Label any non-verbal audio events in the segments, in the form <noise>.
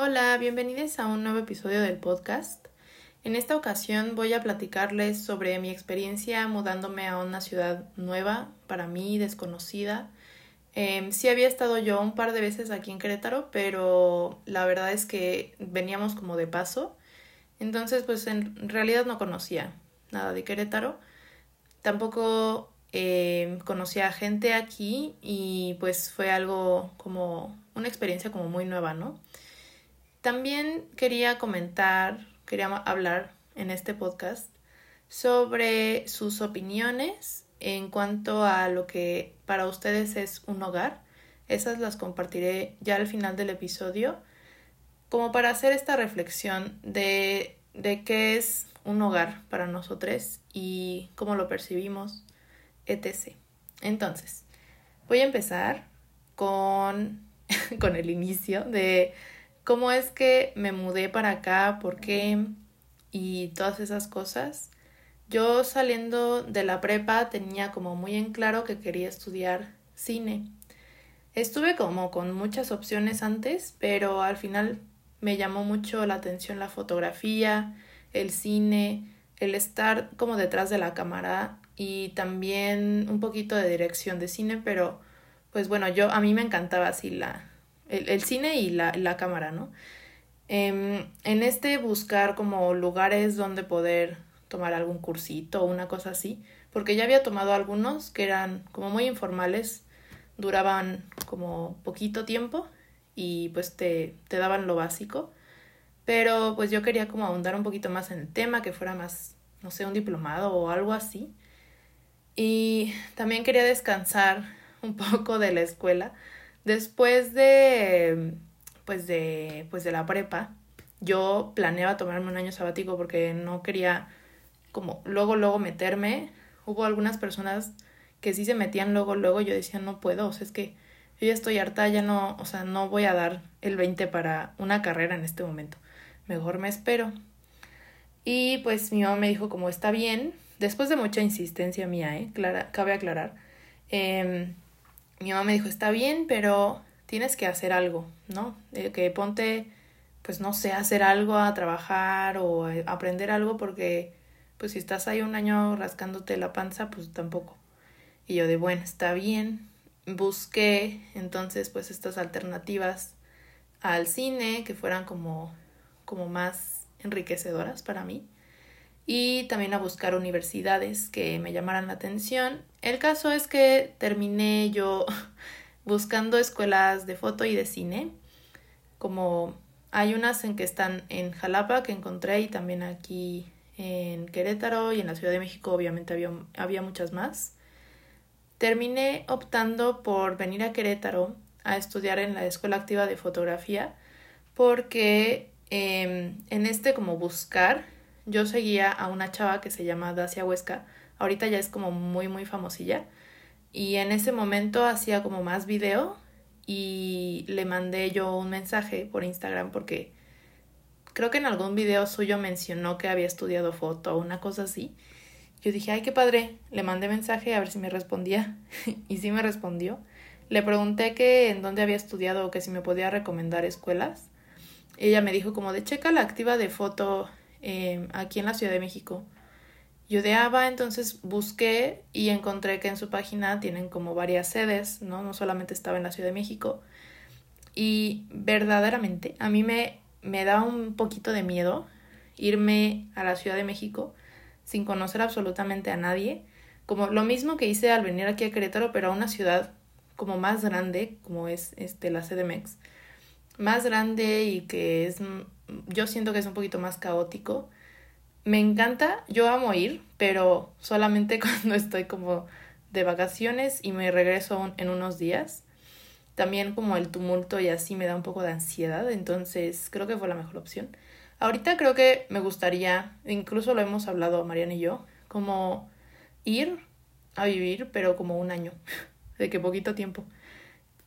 Hola, bienvenidos a un nuevo episodio del podcast. En esta ocasión voy a platicarles sobre mi experiencia mudándome a una ciudad nueva, para mí desconocida. Eh, sí había estado yo un par de veces aquí en Querétaro, pero la verdad es que veníamos como de paso. Entonces, pues en realidad no conocía nada de Querétaro. Tampoco eh, conocía gente aquí y pues fue algo como una experiencia como muy nueva, ¿no? También quería comentar, quería hablar en este podcast sobre sus opiniones en cuanto a lo que para ustedes es un hogar. Esas las compartiré ya al final del episodio, como para hacer esta reflexión de, de qué es un hogar para nosotros y cómo lo percibimos, etc. Entonces, voy a empezar con, <laughs> con el inicio de cómo es que me mudé para acá, por qué y todas esas cosas. Yo saliendo de la prepa tenía como muy en claro que quería estudiar cine. Estuve como con muchas opciones antes, pero al final me llamó mucho la atención la fotografía, el cine, el estar como detrás de la cámara y también un poquito de dirección de cine, pero pues bueno, yo a mí me encantaba así la el, cine y la, la, cámara, ¿no? Em, en este buscar como lugares donde poder tomar algún cursito o una cosa así, porque ya había tomado algunos que eran como muy informales, duraban como poquito tiempo y pues te, te daban lo básico, pero pues yo quería como ahondar un poquito más en el tema, que fuera más, no sé, un diplomado o algo así. Y también quería descansar un <laughs> poco de la escuela. Después de, pues de, pues de la prepa, yo planeaba tomarme un año sabático porque no quería como luego, luego meterme. Hubo algunas personas que sí se metían luego, luego yo decía, no puedo, o sea, es que yo ya estoy harta, ya no, o sea, no voy a dar el 20 para una carrera en este momento. Mejor me espero. Y pues mi mamá me dijo como está bien, después de mucha insistencia mía, ¿eh? Clara, cabe aclarar. Eh, mi mamá me dijo, está bien, pero tienes que hacer algo, ¿no? que ponte, pues no sé, hacer algo, a trabajar o a aprender algo, porque pues si estás ahí un año rascándote la panza, pues tampoco. Y yo de, bueno, está bien. Busqué entonces pues estas alternativas al cine que fueran como, como más enriquecedoras para mí y también a buscar universidades que me llamaran la atención. El caso es que terminé yo <laughs> buscando escuelas de foto y de cine, como hay unas en que están en Jalapa que encontré y también aquí en Querétaro y en la Ciudad de México obviamente había, había muchas más. Terminé optando por venir a Querétaro a estudiar en la Escuela Activa de Fotografía porque em, en este como buscar yo seguía a una chava que se llama Dacia Huesca, ahorita ya es como muy muy famosilla, y en ese momento hacía como más video y le mandé yo un mensaje por Instagram porque creo que en algún video suyo mencionó que había estudiado foto o una cosa así. Yo dije, ay, qué padre. Le mandé mensaje a ver si me respondía. <laughs> y sí me respondió. Le pregunté que en dónde había estudiado o que si me podía recomendar escuelas. Ella me dijo como de checa la activa de foto Em, aquí en la Ciudad de México. ABA entonces busqué y encontré que en su página tienen como varias sedes, ¿no? No solamente estaba en la Ciudad de México. Y verdaderamente a mí me, me da un poquito de miedo irme a la Ciudad de México sin conocer absolutamente a nadie. Como lo mismo que hice al venir aquí a Querétaro, pero a una ciudad como más grande, como es este, la CDMX. Más grande y que es yo siento que es un poquito más caótico. Me encanta, yo amo ir, pero solamente <laughs> cuando estoy como de vacaciones y me regreso en unos días. También como el tumulto y así me da un poco de ansiedad, entonces creo que fue la mejor opción. Ahorita creo que me gustaría, incluso lo hemos hablado Mariana y yo, como ir a vivir, pero como un año, <laughs> de que poquito tiempo.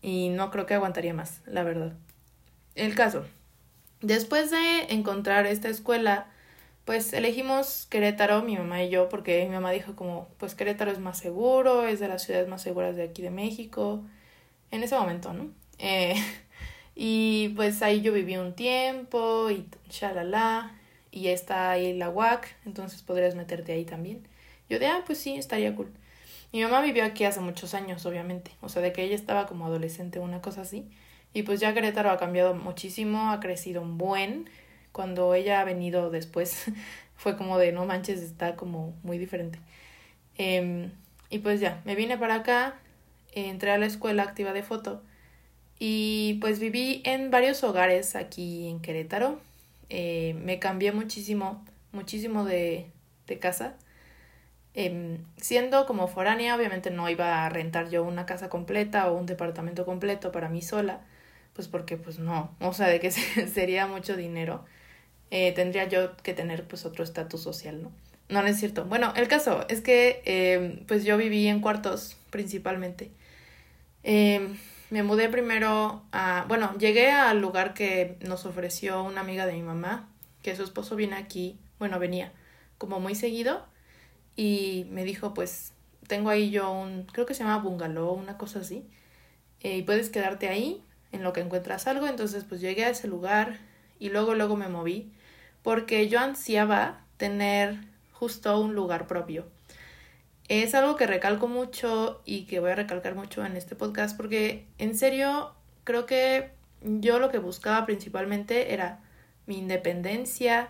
Y no creo que aguantaría más, la verdad. El caso, Después de encontrar esta escuela, pues elegimos Querétaro, mi mamá y yo, porque mi mamá dijo como, pues Querétaro es más seguro, es de las ciudades más seguras de aquí de México, en ese momento, ¿no? Eh, <laughs> Y pues ahí yo viví un tiempo y shalala. Y está ahí la UAC, entonces podrías meterte ahí también. Yo de, ah, pues sí, estaría cool. Mi mamá vivió aquí hace muchos años, obviamente. O sea, de que ella estaba como adolescente, una cosa así. Y pues ya Querétaro ha cambiado muchísimo, ha crecido un buen. Cuando ella ha venido después, <laughs> fue como de, no manches, está como muy diferente. Em, y pues ya, me vine para acá, entré a la escuela activa de foto y pues viví en varios hogares aquí en Querétaro. Eh, me cambié muchísimo, muchísimo de, de casa. Em, siendo como foránea, obviamente no iba a rentar yo una casa completa o un departamento completo para mí sola, pues porque pues no, o sea, de que <laughs> sería mucho dinero. Eh, tendría yo que tener pues otro estatus social, ¿no? No, es cierto. Bueno, el caso es que em, pues yo viví en cuartos principalmente. Em, me mudé primero a, bueno, llegué al lugar que nos ofreció una amiga de mi mamá, que su esposo viene aquí, bueno, venía como muy seguido y me dijo, pues tengo ahí yo un, creo que se llama bungalow, una cosa así, eh, y puedes quedarte ahí en lo que encuentras algo, entonces pues llegué a ese lugar y luego luego me moví porque yo ansiaba tener justo un lugar propio. Es algo que recalco mucho y que voy a recalcar mucho en este podcast porque en serio creo que yo lo que buscaba principalmente era mi independencia,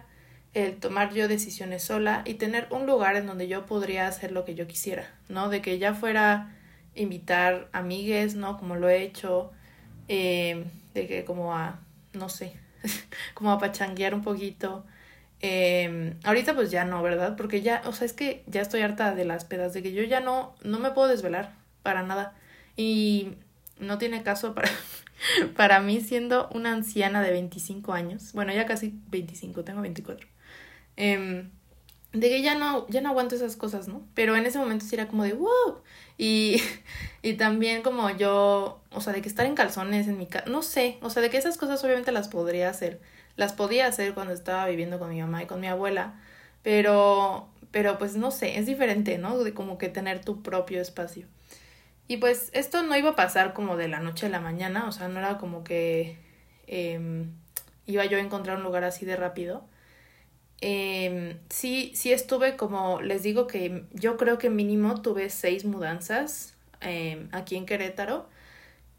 el tomar yo decisiones sola y tener un lugar en donde yo podría hacer lo que yo quisiera, ¿no? De que ya fuera invitar amigues, ¿no? Como lo he hecho, eh, de que como a, no sé, <laughs> como a pachanguear un poquito. Eh, ahorita pues ya no, ¿verdad? Porque ya, o sea, es que ya estoy harta de las pedas, de que yo ya no, no me puedo desvelar para nada. Y no tiene caso para, <laughs> para mí siendo una anciana de 25 años, bueno, ya casi 25, tengo 24. Eh, de que ya no, ya no aguanto esas cosas, ¿no? Pero en ese momento sí era como de wow. Y, <laughs> y también como yo, o sea, de que estar en calzones en mi casa, no sé, o sea, de que esas cosas obviamente las podría hacer. Las podía hacer cuando estaba viviendo con mi mamá y con mi abuela, pero, pero pues no sé, es diferente, ¿no? De como que tener tu propio espacio. Y pues esto no iba a pasar como de la noche a la mañana, o sea, no era como que eh, iba yo a encontrar un lugar así de rápido eh, sí, sí estuve como, les digo que yo creo que mínimo tuve seis mudanzas em, aquí en Querétaro.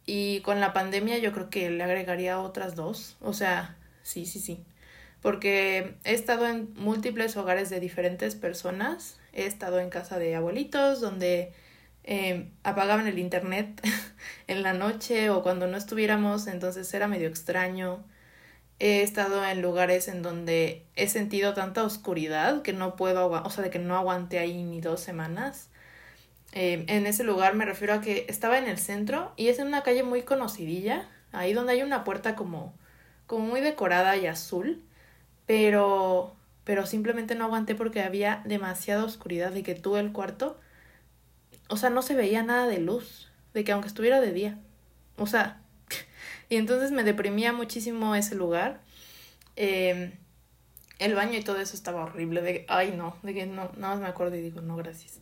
Y con la pandemia yo creo que le agregaría otras dos, o sea, sí, sí, sí, porque he estado en múltiples hogares de diferentes personas, he estado en casa de abuelitos donde em, apagaban el internet <laughs> en la noche o cuando no estuviéramos, entonces era medio extraño he estado en lugares en donde he sentido tanta oscuridad que no puedo, o sea, de que no aguante ahí ni dos semanas. Eh, en ese lugar me refiero a que estaba en el centro y es en una calle muy conocidilla, ahí donde hay una puerta como, como muy decorada y azul, pero, pero simplemente no aguanté porque había demasiada oscuridad de que tuve el cuarto, o sea, no se veía nada de luz, de que aunque estuviera de día, o sea, y entonces me deprimía muchísimo ese lugar. Em, el baño y todo eso estaba horrible. De, ay, no, de que no, nada más me acuerdo y digo, no, gracias.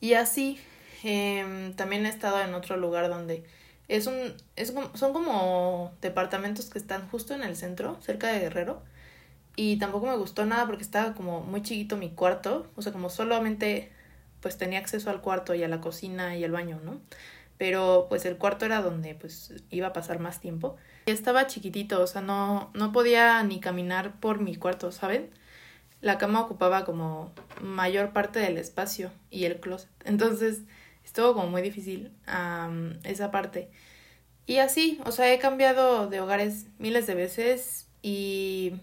Y así, em, también he estado en otro lugar donde es un, es, son como departamentos que están justo en el centro, cerca de Guerrero. Y tampoco me gustó nada porque estaba como muy chiquito mi cuarto. O sea, como solamente pues tenía acceso al cuarto y a la cocina y al baño, ¿no? Pero pues el cuarto era donde pues iba a pasar más tiempo. Estaba chiquitito, o sea, no, no podía ni caminar por mi cuarto, ¿saben? La cama ocupaba como mayor parte del espacio y el closet. Entonces estuvo como muy difícil esa parte. Y así, o sea, he cambiado de hogares miles de veces y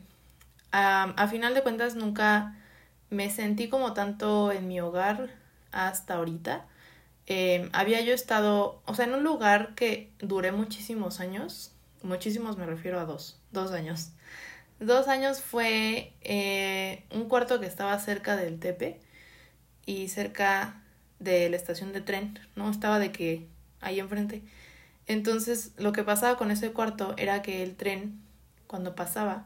a final de cuentas nunca me sentí como tanto en mi hogar hasta ahorita. Em, había yo estado, o sea, en un lugar que duré muchísimos años, muchísimos me refiero a dos, dos años. Dos años fue eh, un cuarto que estaba cerca del Tepe y cerca de la estación de tren, ¿no? Estaba de que ahí enfrente. Entonces, lo que pasaba con ese cuarto era que el tren, cuando pasaba,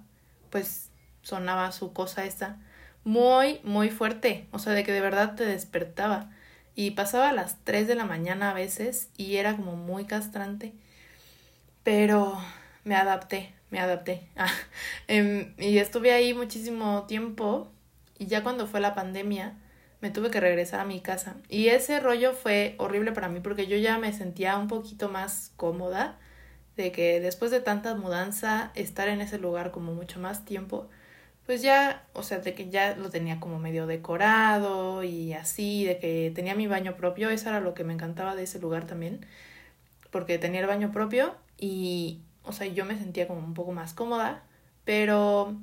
pues sonaba su cosa esta muy, muy fuerte. O sea, de que de verdad te despertaba y pasaba a las 3 de la mañana a veces y era como muy castrante. Pero, me adapté, me adapté. <laughs> Em, y estuve ahí muchísimo tiempo y ya cuando fue la pandemia me tuve que regresar a mi casa. Y ese rollo fue horrible para mí porque yo ya me sentía un poquito más cómoda de que después de tanta mudanza, estar en ese lugar como mucho más tiempo, pues ya, o sea, de que ya lo tenía como medio decorado y así, de que tenía mi baño propio, eso era lo que me encantaba de ese lugar también, porque tenía el baño propio y, o sea, yo me sentía como un poco más cómoda, pero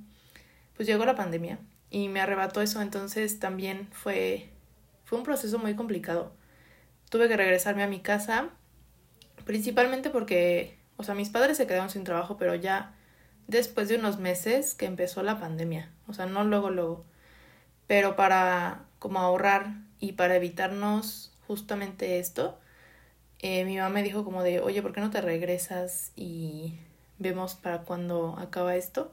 pues llegó la pandemia y me arrebató eso, entonces también fue, fue un proceso muy complicado. Tuve que regresarme a mi casa, principalmente porque, o sea, mis padres se quedaron sin trabajo, pero ya después de unos meses que empezó la pandemia, o sea, no luego, luego, pero para como ahorrar y para evitarnos justamente esto, eh, mi mamá me dijo como de, oye, ¿por qué no te regresas y vemos para cuando acaba esto?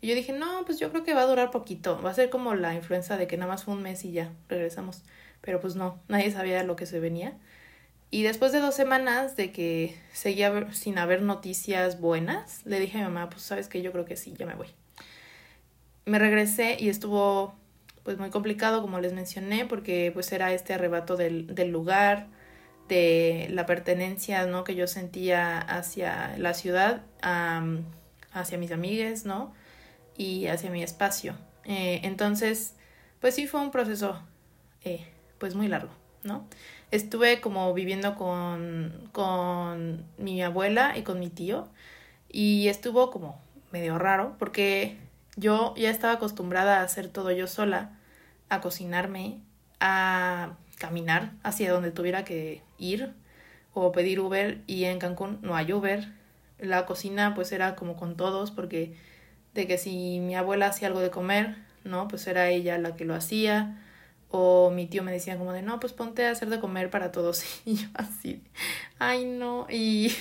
Y yo dije, no, pues yo creo que va a durar poquito, va a ser como la influenza de que nada más fue un mes y ya regresamos, pero pues no, nadie sabía lo que se venía. Y después de dos semanas de que seguía sin haber noticias buenas, le dije a mi mamá, pues sabes que yo creo que sí, ya me voy. Me regresé y estuvo pues muy complicado, como les mencioné, porque pues era este arrebato del, del lugar, de la pertenencia, ¿no? Que yo sentía hacia la ciudad, hacia mis amigues, ¿no? Y hacia mi espacio. Eh, entonces, pues sí fue un proceso, eh, pues muy largo, ¿no? Estuve como viviendo con, con mi abuela y con mi tío y estuvo como medio raro porque yo ya estaba acostumbrada a hacer todo yo sola, a cocinarme, a caminar hacia donde tuviera que ir o pedir Uber y en Cancún no hay Uber. La cocina pues era como con todos porque de que si mi abuela hacía algo de comer, ¿no? Pues era ella la que lo hacía o mi tío me decía como de, no, pues ponte a hacer de comer para todos. <laughs> Y yo así, ay no. Y,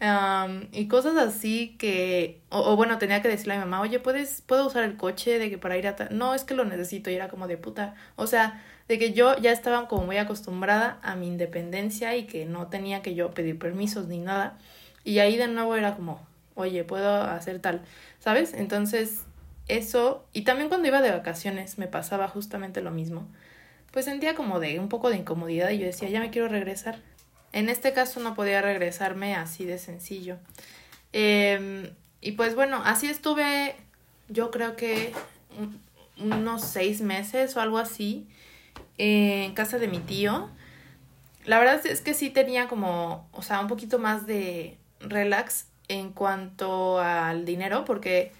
<laughs> y cosas así que, o, bueno, tenía que decirle a mi mamá, oye, ¿puedes, ¿puedo usar el coche de que para ir a... No, es que lo necesito. Y era como de puta. O sea, de que yo ya estaba como muy acostumbrada a mi independencia y que no tenía que yo pedir permisos ni nada. Y ahí de nuevo era como, oye, puedo hacer tal, ¿sabes? Entonces eso, y también cuando iba de vacaciones me pasaba justamente lo mismo, pues sentía como de un poco de incomodidad y yo decía, ya me quiero regresar. En este caso no podía regresarme así de sencillo. Em, y pues bueno, así estuve, yo creo que unos seis meses o algo así, en casa de mi tío. La verdad es que sí tenía como, o sea, un poquito más de relax en cuanto al dinero, porque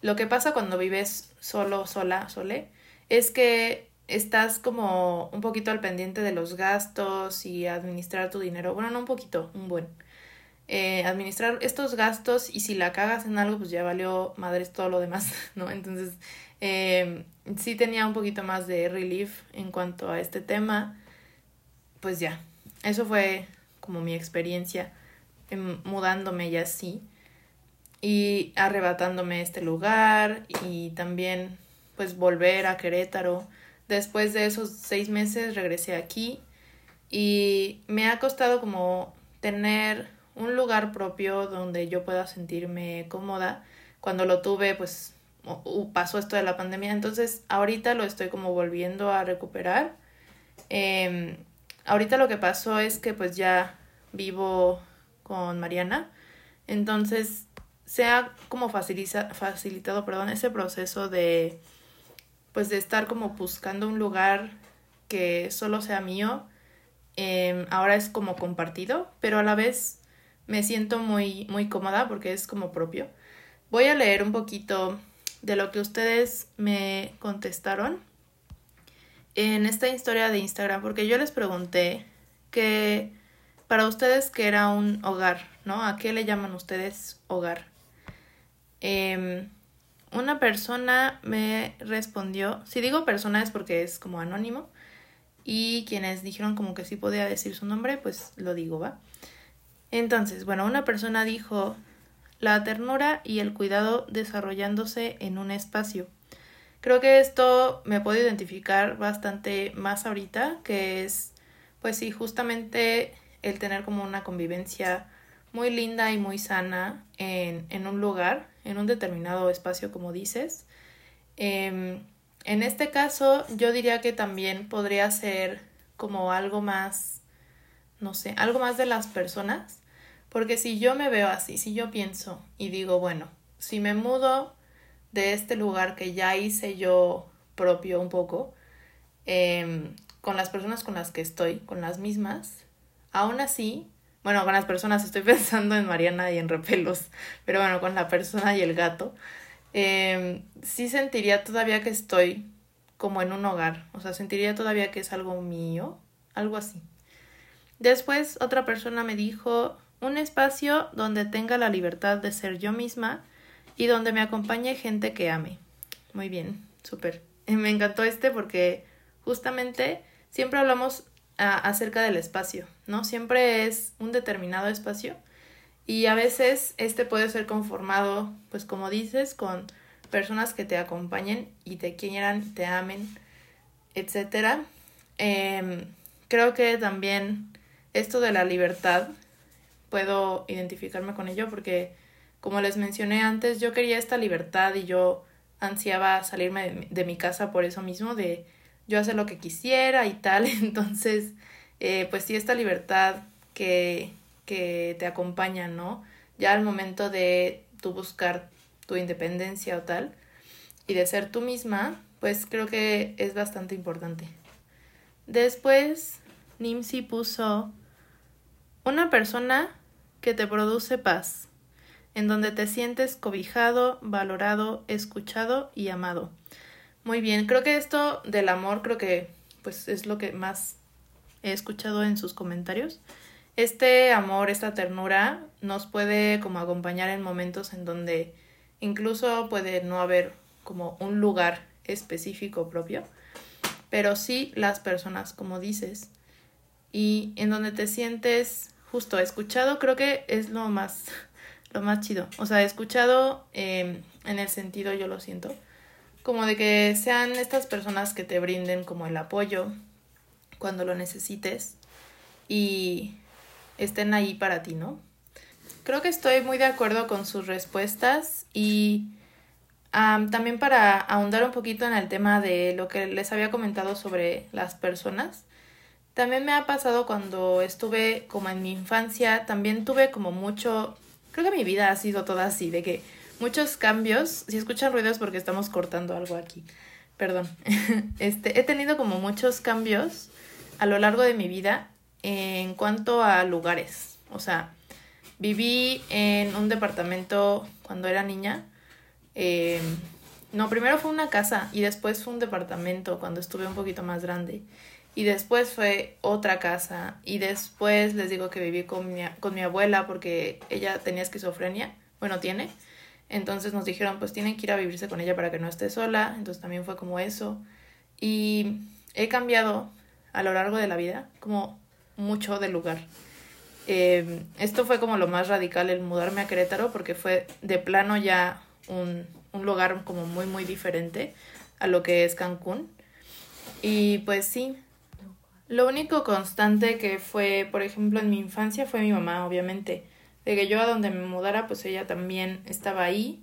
lo que pasa cuando vives solo, sola, sole, es que estás como un poquito al pendiente de los gastos y administrar tu dinero. Bueno, no un poquito, un buen. Eh, administrar estos gastos y si la cagas en algo, pues ya valió madres todo lo demás, <laughs> ¿no? Entonces, eh, sí tenía un poquito más de relief en cuanto a este tema. Pues ya, eso fue como mi experiencia mudándome ya así y arrebatándome este lugar y también pues volver a Querétaro. Después de esos seis meses regresé aquí y me ha costado como tener un lugar propio donde yo pueda sentirme cómoda. Cuando lo tuve pues pasó esto de la pandemia, entonces ahorita lo estoy como volviendo a recuperar. Em, ahorita lo que pasó es que pues ya vivo con Mariana, entonces se ha como facilita, facilitado perdón, ese proceso de pues de estar como buscando un lugar que solo sea mío. Em, ahora es como compartido, pero a la vez me siento muy, muy cómoda porque es como propio. Voy a leer un poquito de lo que ustedes me contestaron en esta historia de Instagram, porque yo les pregunté que para ustedes que era un hogar, ¿no? ¿A qué le llaman ustedes hogar? Eh, una persona me respondió, si digo persona es porque es como anónimo, y quienes dijeron como que sí podía decir su nombre, pues lo digo, ¿va? Entonces, bueno, una persona dijo la ternura y el cuidado desarrollándose en un espacio. Creo que esto me puedo identificar bastante más ahorita, que es, pues sí, justamente el tener como una convivencia muy linda y muy sana en, en un lugar, en un determinado espacio, como dices. Em, en este caso, yo diría que también podría ser como algo más, no sé, algo más de las personas, porque si yo me veo así, si yo pienso y digo, bueno, si me mudo de este lugar que ya hice yo propio un poco, em, con las personas con las que estoy, con las mismas, aún así, bueno, con las personas estoy <laughs> pensando en Mariana y en Repelos, pero bueno, con la persona y el gato, eh, sí sentiría todavía que estoy como en un hogar, o sea, sentiría todavía que es algo mío, algo así. Después otra persona me dijo un espacio donde tenga la libertad de ser yo misma y donde me acompañe gente que ame. Muy bien, súper. <laughs> Me encantó este porque justamente siempre hablamos acerca del espacio, ¿no? Siempre es un determinado espacio y a veces este puede ser conformado, pues como dices, con personas que te acompañen y te quieran, te amen, etc. Em, creo que también esto de la libertad puedo identificarme con ello porque, como les mencioné antes, yo quería esta libertad y yo ansiaba salirme de, mi casa por eso mismo, de yo hacer lo que quisiera y tal. <laughs> Entonces, eh, pues sí, esta libertad que, que te acompaña, ¿no? Ya al momento de tú buscar tu independencia o tal, y de ser tú misma, pues creo que es bastante importante. Después, Nimsi puso una persona que te produce paz, en donde te sientes cobijado, valorado, escuchado y amado. Muy bien, creo que esto del amor creo que pues es lo que más he escuchado en sus comentarios este amor, esta ternura nos puede como acompañar en momentos en donde incluso puede no haber como un lugar específico propio, pero sí las personas, como dices, y en donde te sientes justo escuchado, creo que es lo más, <laughs> lo más chido. O sea, escuchado em, en el sentido, yo lo siento, como de que sean estas personas que te brinden como el apoyo cuando lo necesites y estén ahí para ti, ¿no? Creo que estoy muy de acuerdo con sus respuestas y también para ahondar un poquito en el tema de lo que les había comentado sobre las personas. También me ha pasado cuando estuve como en mi infancia, también tuve como mucho, creo que mi vida ha sido toda así, de que muchos cambios, si escuchan ruidos porque estamos cortando algo aquí, perdón, <laughs> este, he tenido como muchos cambios a lo largo de mi vida en cuanto a lugares. O sea, viví en un departamento cuando era niña. Em, no, primero fue una casa y después fue un departamento cuando estuve un poquito más grande. Y después fue otra casa. Y después les digo que viví con mi, con mi abuela porque ella tenía esquizofrenia. Bueno, tiene. Entonces nos dijeron, pues tienen que ir a vivirse con ella para que no esté sola. Entonces también fue como eso. Y he cambiado a lo largo de la vida, como mucho del lugar. Eh, esto fue como lo más radical el mudarme a Querétaro porque fue de plano ya un, un lugar como muy muy diferente a lo que es Cancún. Y pues sí, lo único constante que fue, por ejemplo, en mi infancia fue mi mamá, obviamente. De que yo a donde me mudara, pues ella también estaba ahí.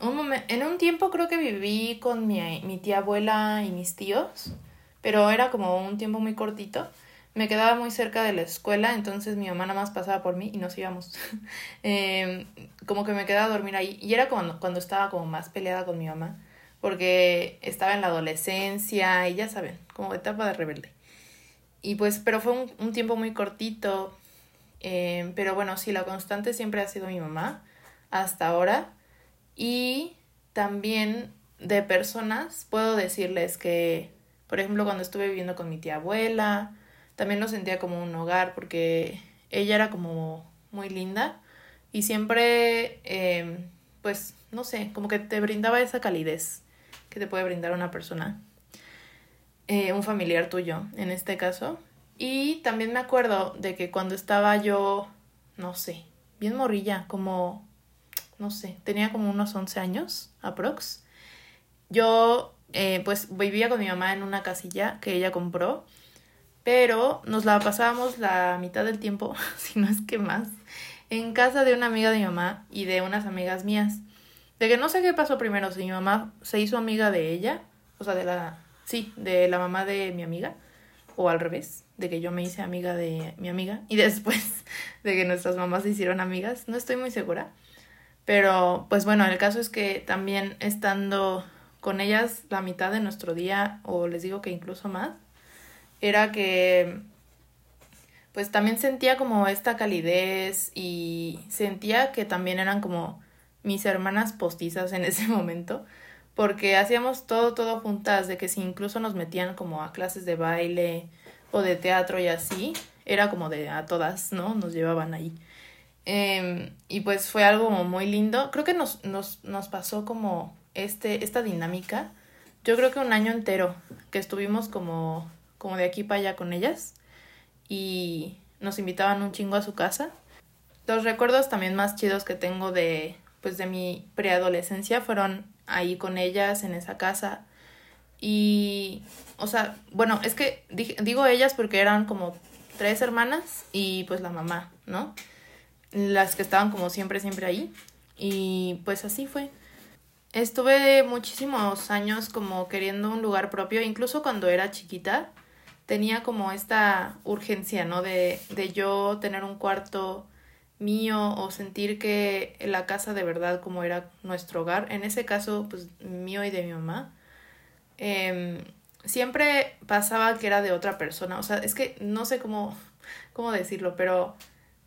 Un en un tiempo creo que viví con mi, mi tía abuela y mis tíos, pero era como un tiempo muy cortito me quedaba muy cerca de la escuela, entonces mi mamá nada más pasaba por mí y nos íbamos. <laughs> Em, como que me quedaba a dormir ahí. Y era cuando, cuando estaba como más peleada con mi mamá, porque estaba en la adolescencia y ya saben, como etapa de rebelde. Y pues, pero fue un tiempo muy cortito. Em, pero bueno, sí, la constante siempre ha sido mi mamá, hasta ahora. Y también de personas, puedo decirles que, por ejemplo, cuando estuve viviendo con mi tía abuela, también lo sentía como un hogar porque ella era como muy linda y siempre, em, pues, no sé, como que te brindaba esa calidez que te puede brindar una persona, eh, un familiar tuyo en este caso. Y también me acuerdo de que cuando estaba yo, no sé, bien morrilla, como, no sé, tenía como unos 11 años, aprox. Yo, eh, pues, vivía con mi mamá en una casilla que ella compró pero nos la pasábamos la mitad del tiempo, <laughs> si no es que más, en casa de una amiga de mi mamá y de unas amigas mías. De que no sé qué pasó primero, si mi mamá se hizo amiga de ella, o sea, de la, sí, de la mamá de mi amiga, o al revés, de que yo me hice amiga de mi amiga y <laughs> después de que nuestras mamás se hicieron amigas, no estoy muy segura. Pero pues bueno, el caso es que también estando con ellas la mitad de nuestro día, o les digo que incluso más, era que pues también sentía como esta calidez y sentía que también eran como mis hermanas postizas en ese <laughs> momento, porque hacíamos todo, todo juntas, de que si incluso nos metían como a clases de baile o de teatro y así, era como de a todas, ¿no? Nos llevaban ahí. Em, y pues fue algo muy lindo. Creo que nos, nos, nos pasó como este, esta dinámica. Yo creo que un año entero que estuvimos como, como de aquí para allá con ellas y nos invitaban un chingo a su casa. Los recuerdos también más chidos que tengo de pues de mi preadolescencia fueron ahí con ellas en esa casa. Y o sea, bueno, es que digo ellas porque eran como tres hermanas y pues la mamá, ¿no? las que estaban como siempre, siempre ahí. Y pues así fue. Estuve muchísimos años como queriendo un lugar propio, incluso cuando era chiquita, tenía como esta urgencia, ¿no? De, de yo tener un cuarto mío o sentir que la casa de verdad como era nuestro hogar, en ese caso pues mío y de mi mamá, em, siempre pasaba que era de otra persona, o sea, es que no sé cómo, cómo decirlo, pero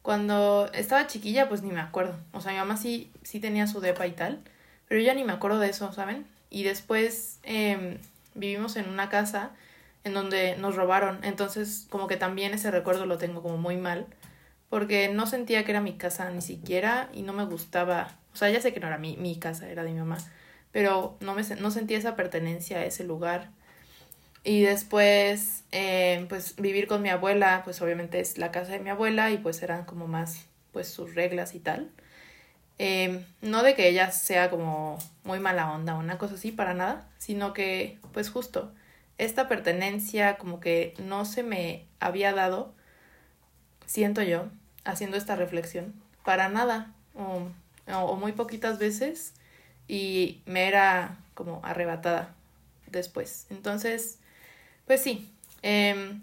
cuando estaba chiquilla, pues ni me acuerdo. O sea, mi mamá sí, sí tenía su depa y tal, pero yo ya ni me acuerdo de eso, ¿saben? Y después eh, vivimos en una casa en donde nos robaron. Entonces, como que también ese recuerdo lo tengo como muy mal, porque no sentía que era mi casa ni siquiera y no me gustaba. O sea, ya sé que no era mi, mi casa, era de mi mamá, pero no, me, no sentía esa pertenencia a ese lugar. Y después, eh, pues vivir con mi abuela, pues obviamente es la casa de mi abuela y pues eran como más, pues sus reglas y tal. Eh, no de que ella sea como muy mala onda o una cosa así, para nada, sino que pues justo esta pertenencia como que no se me había dado, siento yo, haciendo esta reflexión, para nada, o, o muy poquitas veces, y me era como arrebatada después. Entonces, pues sí, em,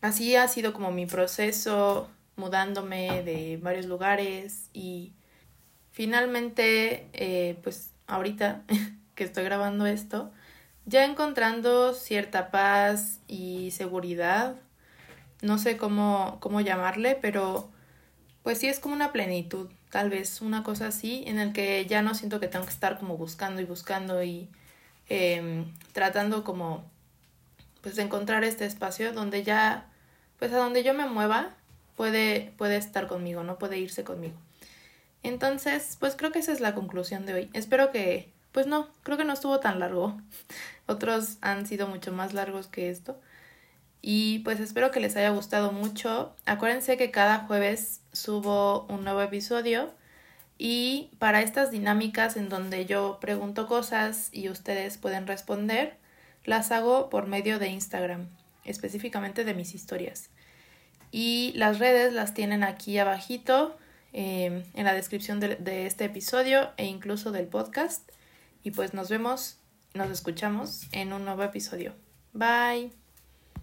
así ha sido como mi proceso mudándome de varios lugares y finalmente, eh, pues ahorita <laughs> que estoy grabando esto, ya encontrando cierta paz y seguridad, no sé cómo, cómo llamarle, pero pues sí es como una plenitud, tal vez una cosa así, en el que ya no siento que tengo que estar como buscando y buscando y em, tratando como pues encontrar este espacio donde ya, pues a donde yo me mueva, puede, puede estar conmigo, no puede irse conmigo. Entonces, pues creo que esa es la conclusión de hoy. Espero que, pues no, creo que no estuvo tan largo. <laughs> Otros han sido mucho más largos que esto. Y pues espero que les haya gustado mucho. Acuérdense que cada jueves subo un nuevo episodio. Y para estas dinámicas en donde yo pregunto cosas y ustedes pueden responder, las hago por medio de Instagram, específicamente de mis historias. Y las redes las tienen aquí abajito em, en la descripción de, de este episodio e incluso del podcast. Y pues nos vemos, nos escuchamos en un nuevo episodio. Bye.